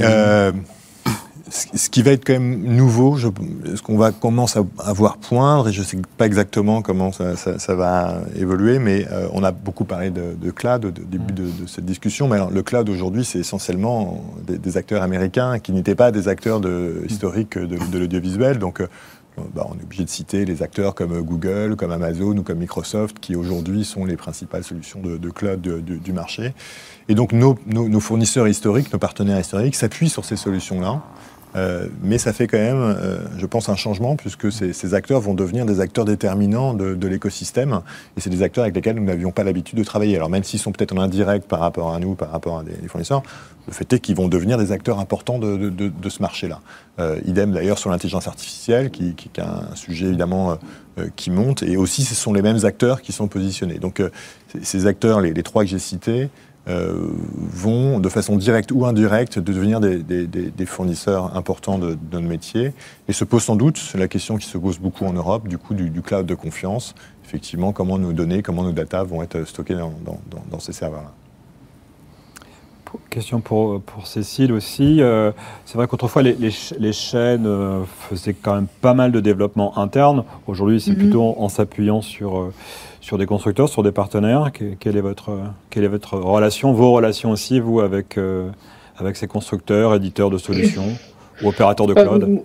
Speaker 2: ce qui va être quand même nouveau, ce qu'on va commencer à, voir poindre, et je ne sais pas exactement comment ça, va évoluer, mais euh, on a beaucoup parlé de, cloud au début de, cette discussion. Mais alors, le cloud aujourd'hui, c'est essentiellement des, acteurs américains qui n'étaient pas des acteurs historiques de, l'audiovisuel. Donc, euh, bah, on est obligé de citer les acteurs comme Google, comme Amazon ou comme Microsoft, qui aujourd'hui sont les principales solutions de, cloud du marché. Et donc nos, nos, fournisseurs historiques, nos partenaires historiques s'appuient sur ces solutions-là. Euh, mais ça fait quand même, euh, je pense, un changement, puisque ces, acteurs vont devenir des acteurs déterminants de, l'écosystème. Et c'est des acteurs avec lesquels nous n'avions pas l'habitude de travailler. Alors même s'ils sont peut-être en indirect par rapport à nous, par rapport à des, fournisseurs, le fait est qu'ils vont devenir des acteurs importants de, ce marché-là. Euh, idem d'ailleurs sur l'intelligence artificielle, qui, est un sujet évidemment qui monte. Et aussi, ce sont les mêmes acteurs qui sont positionnés. Donc ces acteurs, les trois que j'ai cités, euh, vont, de façon directe ou indirecte, devenir des, fournisseurs importants de, notre métier. Et se pose sans doute la question qui se pose beaucoup en Europe, du coup, du, cloud de confiance. Effectivement, comment nos données, comment nos data vont être stockées dans, ces serveurs-là.
Speaker 1: Question pour, pour Cécile aussi. Euh, c'est vrai qu'autrefois, les, les, chaînes euh, faisaient quand même pas mal de développement interne. Aujourd'hui, c'est mhm. plutôt en, s'appuyant sur, euh, sur des constructeurs, sur des partenaires. quelle, est votre, quelle est votre relation, vos relations aussi, vous, avec, avec ces constructeurs, éditeurs de solutions (coughs) ou opérateurs de cloud?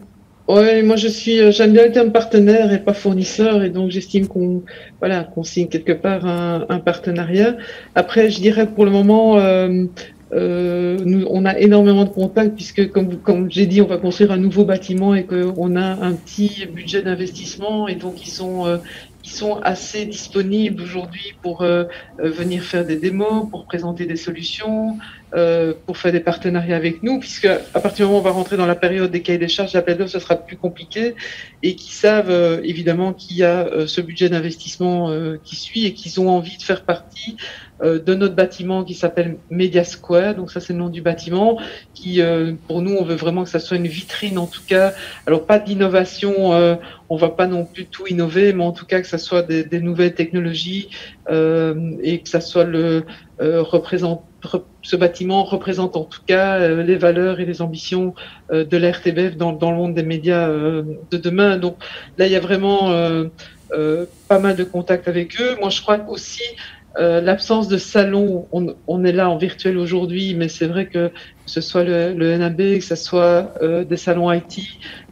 Speaker 4: oui, moi je suis, j'aime bien le terme partenaire et pas fournisseur, et donc j'estime qu'on, voilà, qu'on signe quelque part un, un, partenariat. Après, je dirais pour le moment, euh, euh, nous, on a énormément de contacts puisque, comme, comme j'ai dit, on va construire un nouveau bâtiment et qu'on a un petit budget d'investissement et donc ils sont, euh, ils sont assez disponibles aujourd'hui pour euh, euh, venir faire des démos, pour présenter des solutions, euh, pour faire des partenariats avec nous, puisque à partir du moment où on va rentrer dans la période des cahiers des charges, l'appel d'offres, ce sera plus compliqué, et qui savent évidemment qu'il y a ce budget d'investissement qui suit et qu'ils ont envie de faire partie euh, de notre bâtiment qui s'appelle Media Square. Donc ça, c'est le nom du bâtiment. Qui, euh, pour nous, on veut vraiment que ça soit une vitrine, en tout cas. Alors pas d'innovation, euh, on va pas non plus tout innover, mais en tout cas que ça soit des, des nouvelles technologies et que ça soit le représente ce bâtiment représente en tout cas les valeurs et les ambitions de l'RTBF dans, dans, le monde des médias de demain. Donc là, il y a vraiment pas mal de contacts avec eux. Moi, je crois aussi euh, l'absence de salon, on, est là en virtuel aujourd'hui, mais c'est vrai que, ce soit le, NAB, que ce soit euh, des salons IT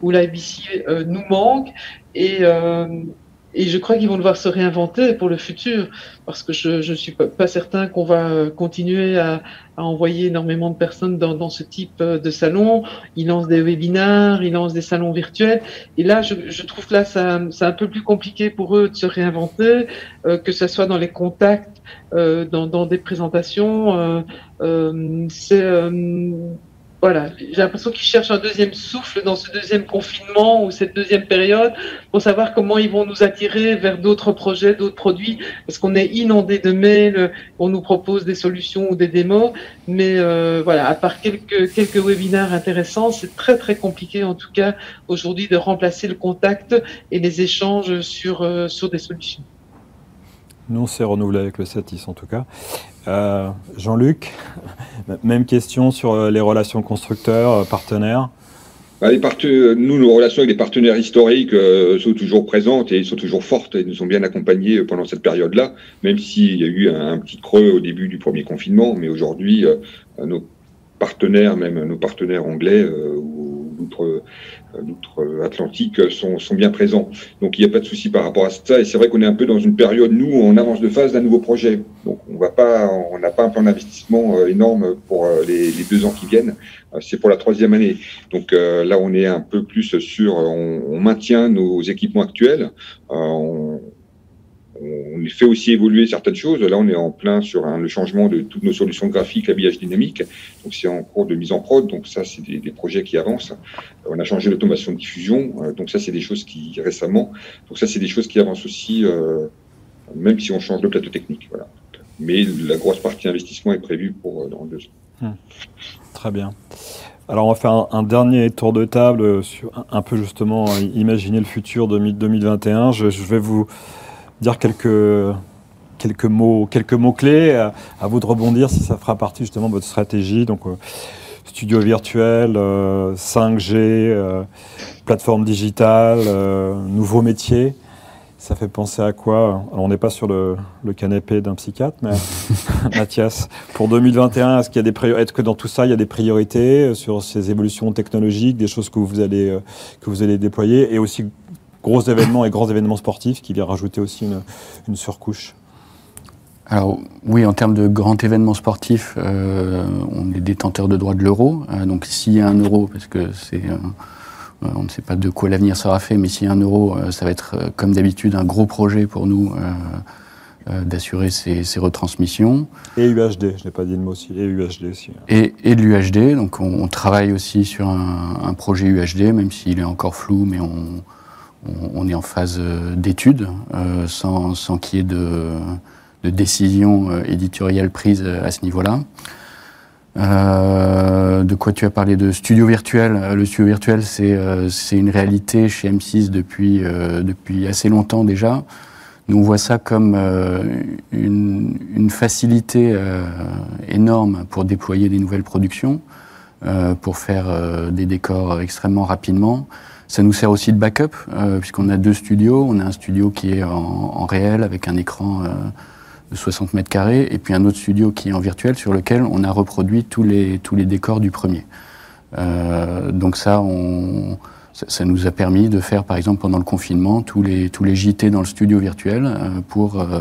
Speaker 4: ou l'IBC euh, nous manque. Et, et je crois qu'ils vont devoir se réinventer pour le futur, parce que je ne suis pas, certain qu'on va euh, continuer à, à, envoyer énormément de personnes dans, dans, ce type euh, de salon. Ils lancent des webinaires, ils lancent des salons virtuels. Et là, je, je trouve que là, c'est un peu plus compliqué pour eux de se réinventer, euh, que ce soit dans les contacts, euh, dans, dans, des présentations. Euh, c'est voilà, j'ai l'impression qu'ils cherchent un deuxième souffle dans ce deuxième confinement ou cette deuxième période pour savoir comment ils vont nous attirer vers d'autres projets, d'autres produits, parce qu'on est inondé de mails, on nous propose des solutions ou des démos, mais euh, voilà, à part quelques quelques webinaires intéressants, c'est très très compliqué en tout cas aujourd'hui de remplacer le contact et les échanges sur euh, sur des solutions.
Speaker 1: Nous, on s'est renouvelé avec le Satis en tout cas. Euh, Jean-Luc, (laughs) même question sur euh, les relations constructeurs, euh, partenaires.
Speaker 5: Bah, nous, nos relations avec les partenaires historiques sont toujours présentes et sont toujours fortes et nous ont bien accompagnés pendant cette période-là, même s'il y a eu un, petit creux au début du premier confinement. Mais aujourd'hui, nos partenaires, même nos partenaires anglais ou d'autres l'outre-Atlantique sont, sont, bien présents. Donc il n'y a pas de souci par rapport à ça. Et c'est vrai qu'on est un peu dans une période, nous, en avance de phase d'un nouveau projet. Donc on va pas, on n'a pas un plan d'investissement euh, énorme pour euh, les, deux ans qui viennent. Euh, c'est pour la troisième année. Donc là, on est un peu plus sur, on, maintient nos équipements actuels. On fait aussi évoluer certaines choses. Là, on est en plein sur le changement de toutes nos solutions graphiques, l'habillage dynamique. Donc, c'est en cours de mise en prod. Donc, ça, c'est des, projets qui avancent. On a changé l'automation de diffusion. Euh, donc, ça, c'est des choses qui récemment. Donc, ça, c'est des choses qui avancent aussi, euh, même si on change de plateau technique. Voilà. Mais la grosse partie investissement est prévue pour euh, dans deux ans.
Speaker 1: Hmm. Très bien. Alors on va faire un, dernier tour de table sur un, peu justement imaginer le futur de 2021. je vais vous dire quelques, quelques mots, quelques mots clés. À, vous de rebondir si ça fera partie justement de votre stratégie. Donc, euh, studio virtuel, 5G, euh, euh, plateforme digitale, nouveaux métiers. Ça fait penser à quoi? Alors, on n'est pas sur le, canapé d'un psychiatre, mais (laughs) Mathias, pour 2021, est-ce qu'il y a des est-ce que dans tout ça, il y a des priorités sur ces évolutions technologiques, des choses que vous allez que vous allez déployer, et aussi gros événements et grands événements sportifs qui vient rajouter aussi une, surcouche
Speaker 3: alors oui, en termes de grands événements sportifs, euh, on est détenteur de droits de l'euro. Euh, donc s'il y a un euro, parce que c'est, euh, on ne sait pas de quoi l'avenir sera fait, mais s'il y a un euro, ça va être comme d'habitude un gros projet pour nous d'assurer ces, retransmissions.
Speaker 1: Et UHD, je n'ai pas dit le mot aussi, et UHD aussi.
Speaker 3: Et, et de l'UHD, donc on, travaille aussi sur un, un projet UHD, même s'il est encore flou, mais on, on, est en phase euh, d'étude, euh, sans, qu'il y ait de, décision euh, éditoriale prise à ce niveau-là. de quoi tu as parlé de studio virtuel? Le studio virtuel, c'est une réalité chez M6 depuis, depuis assez longtemps déjà. Nous, on voit ça comme une, une, facilité énorme pour déployer des nouvelles productions, pour faire des décors extrêmement rapidement. Ça nous sert aussi de backup, puisqu'on a deux studios. On a un studio qui est en, réel avec un écran de 60 mètres carrés, et puis un autre studio qui est en virtuel sur lequel on a reproduit tous les, tous les décors du premier. Euh, donc ça, on, ça, nous a permis de faire, par exemple, pendant le confinement, tous les, tous les JT dans le studio virtuel euh, pour euh,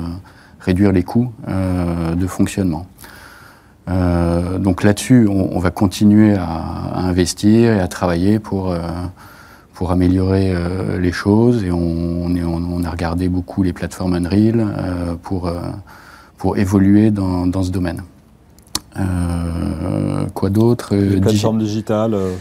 Speaker 3: réduire les coûts de fonctionnement. donc là-dessus, on, va continuer à, investir et à travailler pour, pour améliorer les choses. Et on, on, a regardé beaucoup les plateformes Unreal pour, pour évoluer dans, dans ce domaine. Euh, quoi d'autre
Speaker 1: Les plateformes digitales, euh,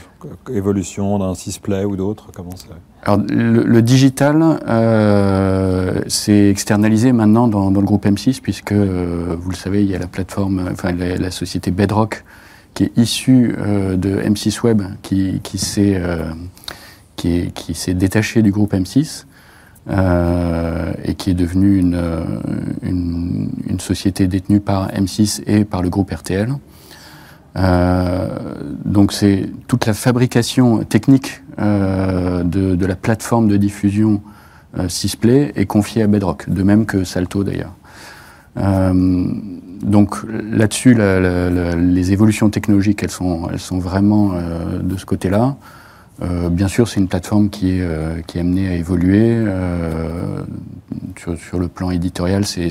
Speaker 1: évolution d'un Sysplay ou d'autres, comment ça
Speaker 3: Alors, le, digital, euh, c'est externalisé maintenant dans, dans, le groupe M6, puisque, vous le savez, il y a la plateforme, enfin la, société Bedrock, qui est issue de M6 Web, qui, qui s'est qui, qui détachée du groupe M6. Euh, et qui est devenue une, une, société détenue par M6 et par le groupe RTL. Euh, donc c'est toute la fabrication technique euh, de, la plateforme de diffusion euh, Sysplay est confiée à Bedrock, de même que Salto d'ailleurs. Euh, donc là-dessus, les évolutions technologiques, elles sont vraiment de ce côté-là. Euh, bien sûr, c'est une plateforme qui est, euh, qui est amenée à évoluer. Euh, sur, sur, le plan éditorial, c'est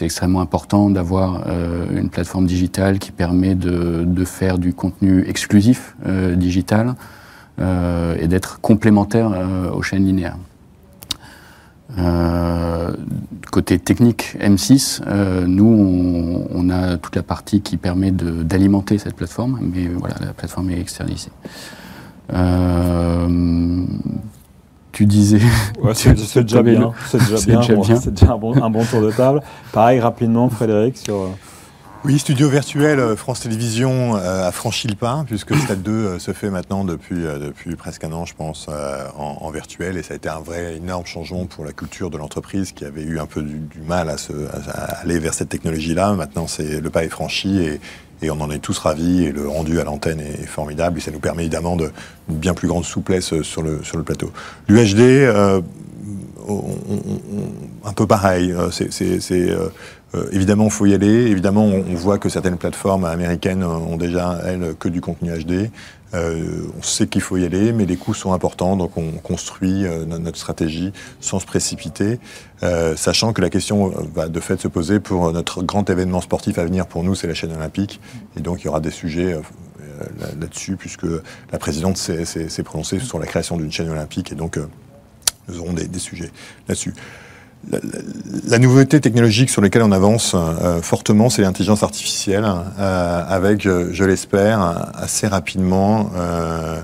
Speaker 3: extrêmement important d'avoir une plateforme digitale qui permet de, de faire du contenu exclusif digital et d'être complémentaire aux chaînes linéaires. Euh, côté technique M6, euh, nous, on, on, a toute la partie qui permet d'alimenter cette plateforme, mais voilà, la plateforme est externalisée. Euh, tu disais. (laughs)
Speaker 1: c'est déjà bien. C'est déjà, bien. C'est déjà un bon, un bon, tour de table. Pareil, rapidement, Frédéric, sur. Euh,
Speaker 2: oui, studio virtuel, euh, France Télévisions a franchi le pas, puisque Stade 2 se fait maintenant depuis, depuis presque un an, je pense, en, en, virtuel. Et ça a été un vrai énorme changement pour la culture de l'entreprise qui avait eu un peu du, du mal à, se, à, aller vers cette technologie-là. Maintenant, le pas est franchi et, et on en est tous ravis et le rendu à l'antenne est formidable et ça nous permet évidemment de bien plus grande souplesse sur le, sur le plateau. L'UHD, euh, un peu pareil, euh, c'est euh, euh, évidemment, il faut y aller. Évidemment, on, on, voit que certaines plateformes américaines ont déjà, elles, que du contenu HD. Euh, on sait qu'il faut y aller, mais les coûts sont importants, donc on construit euh, notre stratégie sans se précipiter, euh, sachant que la question va de fait se poser pour notre grand événement sportif à venir pour nous, c'est la chaîne olympique, et donc il y aura des sujets là-dessus, puisque la présidente s'est prononcée sur la création d'une chaîne olympique, et donc nous aurons des, des sujets là-dessus. La, nouveauté technologique sur laquelle on avance euh, fortement, c'est l'intelligence artificielle, euh, avec, je, je l'espère, assez rapidement, euh,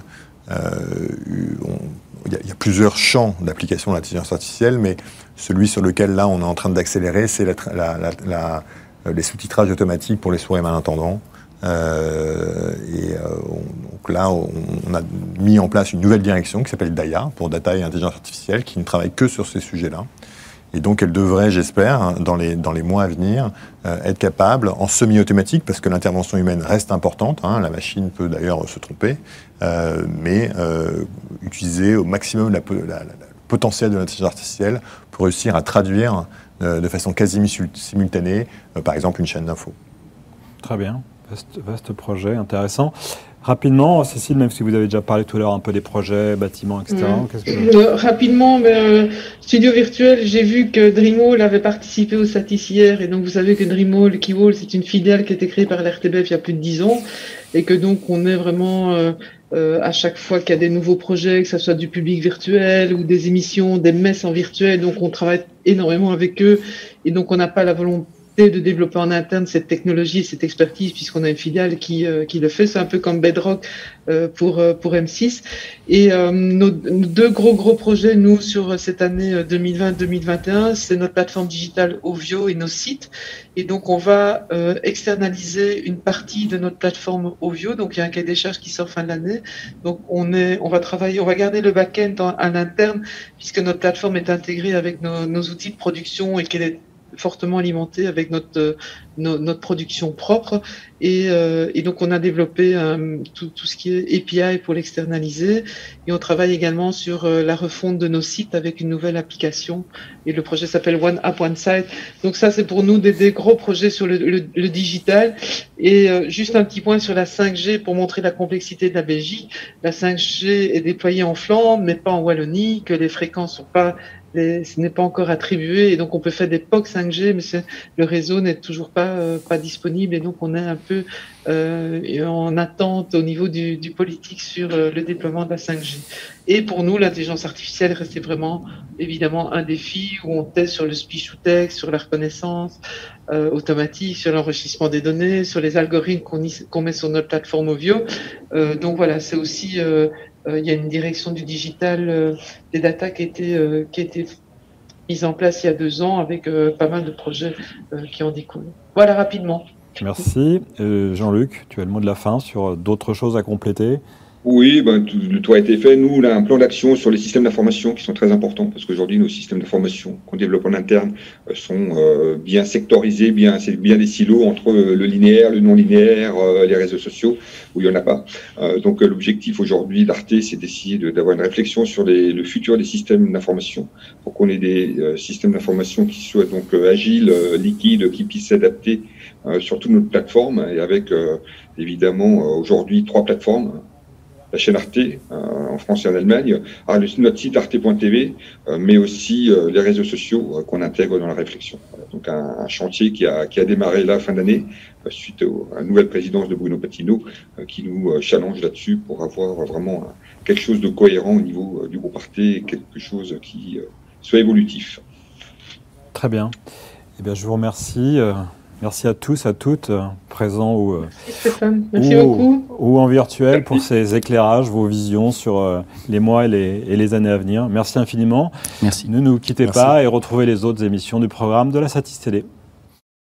Speaker 2: il y, a plusieurs champs d'application de l'intelligence artificielle, mais celui sur lequel là on est en train d'accélérer, c'est les sous-titrages automatiques pour les sourds et malentendants. Euh, et euh, on, donc là, on, on, a mis en place une nouvelle direction qui s'appelle DAIA, pour Data et Intelligence Artificielle, qui ne travaille que sur ces sujets-là. Et donc, elle devrait, j'espère, dans les, dans les mois à venir, euh, être capable, en semi-automatique, parce que l'intervention humaine reste importante, hein, la machine peut d'ailleurs se tromper, euh, mais euh, utiliser au maximum le potentiel de l'intelligence artificielle pour réussir à traduire de façon quasi simultanée, par exemple, une chaîne d'infos.
Speaker 1: Très bien, vaste projet, intéressant. Rapidement, Cécile, même si vous avez déjà parlé tout à l'heure un peu des projets, bâtiments, etc.
Speaker 4: Mmh. Que... Euh, rapidement, ben, euh, studio virtuel, j'ai vu que Dreamwall avait participé au Satis hier, et donc vous savez que Dreamwall, Keywall, c'est une filiale qui a été créée par l'RTBF il y a plus de dix ans, et que donc on est vraiment euh, euh, à chaque fois qu'il y a des nouveaux projets, que ce soit du public virtuel ou des émissions, des messes en virtuel, donc on travaille énormément avec eux, et donc on n'a pas la volonté de développer en interne cette technologie, cette expertise, puisqu'on a une filiale qui, euh, qui le fait. C'est un peu comme Bedrock euh, pour, euh, pour M6. Et nos, deux gros, gros projets, nous, sur cette année 2020-2021, c'est notre plateforme digitale Ovio et nos sites. Et donc, on va externaliser une partie de notre plateforme Ovio. Donc, il y a un cahier des charges qui sort fin de l'année. Donc, on, est, on va travailler, on va garder le back-end à l'interne, puisque notre plateforme est intégrée avec nos, nos outils de production et qu'elle est fortement alimenté avec notre, euh, notre production propre. Et, euh, et, donc, on a développé euh, tout, tout, ce qui est API pour l'externaliser. Et on travaille également sur la refonte de nos sites avec une nouvelle application. Et le projet s'appelle One App, One Site. Donc, ça, c'est pour nous des, des, gros projets sur le, le, digital. Et juste un petit point sur la 5G pour montrer la complexité de la Belgique. La 5G est déployée en Flandre, mais pas en Wallonie, que les fréquences sont pas ce n'est pas encore attribué et donc on peut faire des POC 5G, mais le réseau n'est toujours pas euh, pas disponible et donc on est un peu euh, en attente au niveau du, politique sur euh, le déploiement de la 5G. Et pour nous, l'intelligence artificielle restait vraiment évidemment un défi où on teste sur le speech to text, sur la reconnaissance automatique, sur l'enrichissement des données, sur les algorithmes qu'on met sur notre plateforme Ovio. donc voilà, c'est aussi il y a une direction du digital euh, des data qui a été, euh, qui a été mise en place il y a deux ans avec pas mal de projets qui en découlent. Voilà rapidement.
Speaker 1: Merci. Jean-Luc, tu as le mot de la fin sur d'autres choses à compléter?
Speaker 5: Oui, ben, tout, le a été fait. Nous, on a un plan d'action sur les systèmes d'information qui sont très importants parce qu'aujourd'hui, nos systèmes d'information qu'on développe en interne euh, sont euh, bien sectorisés, bien, c'est bien des silos entre le linéaire, le non linéaire, euh, les réseaux sociaux où il n'y en a pas. donc, l'objectif aujourd'hui d'Arte, c'est d'essayer d'avoir une réflexion sur les, le futur des systèmes d'information pour qu'on ait des systèmes d'information qui soient donc agiles, liquides, qui puissent s'adapter sur toute notre plateforme et avec évidemment aujourd'hui trois plateformes la chaîne Arte euh, en France et en Allemagne, à notre site arte.tv, euh, mais aussi euh, les réseaux sociaux qu'on intègre dans la réflexion. donc un, chantier qui a, qui a démarré là fin d'année suite à la nouvelle présidence de Bruno Patino qui nous challenge là-dessus pour avoir vraiment quelque chose de cohérent au niveau du groupe Arte, quelque chose qui soit évolutif.
Speaker 1: Très bien. Eh bien, je vous remercie. Merci à tous, à toutes, euh, présents ou, euh,
Speaker 4: Merci ou,
Speaker 1: ou, en virtuel pour ces éclairages, vos visions sur euh, les mois et les, et les, années à venir. Merci infiniment.
Speaker 3: Merci.
Speaker 1: Ne nous quittez pas et retrouvez les autres émissions du programme de la Satis Télé.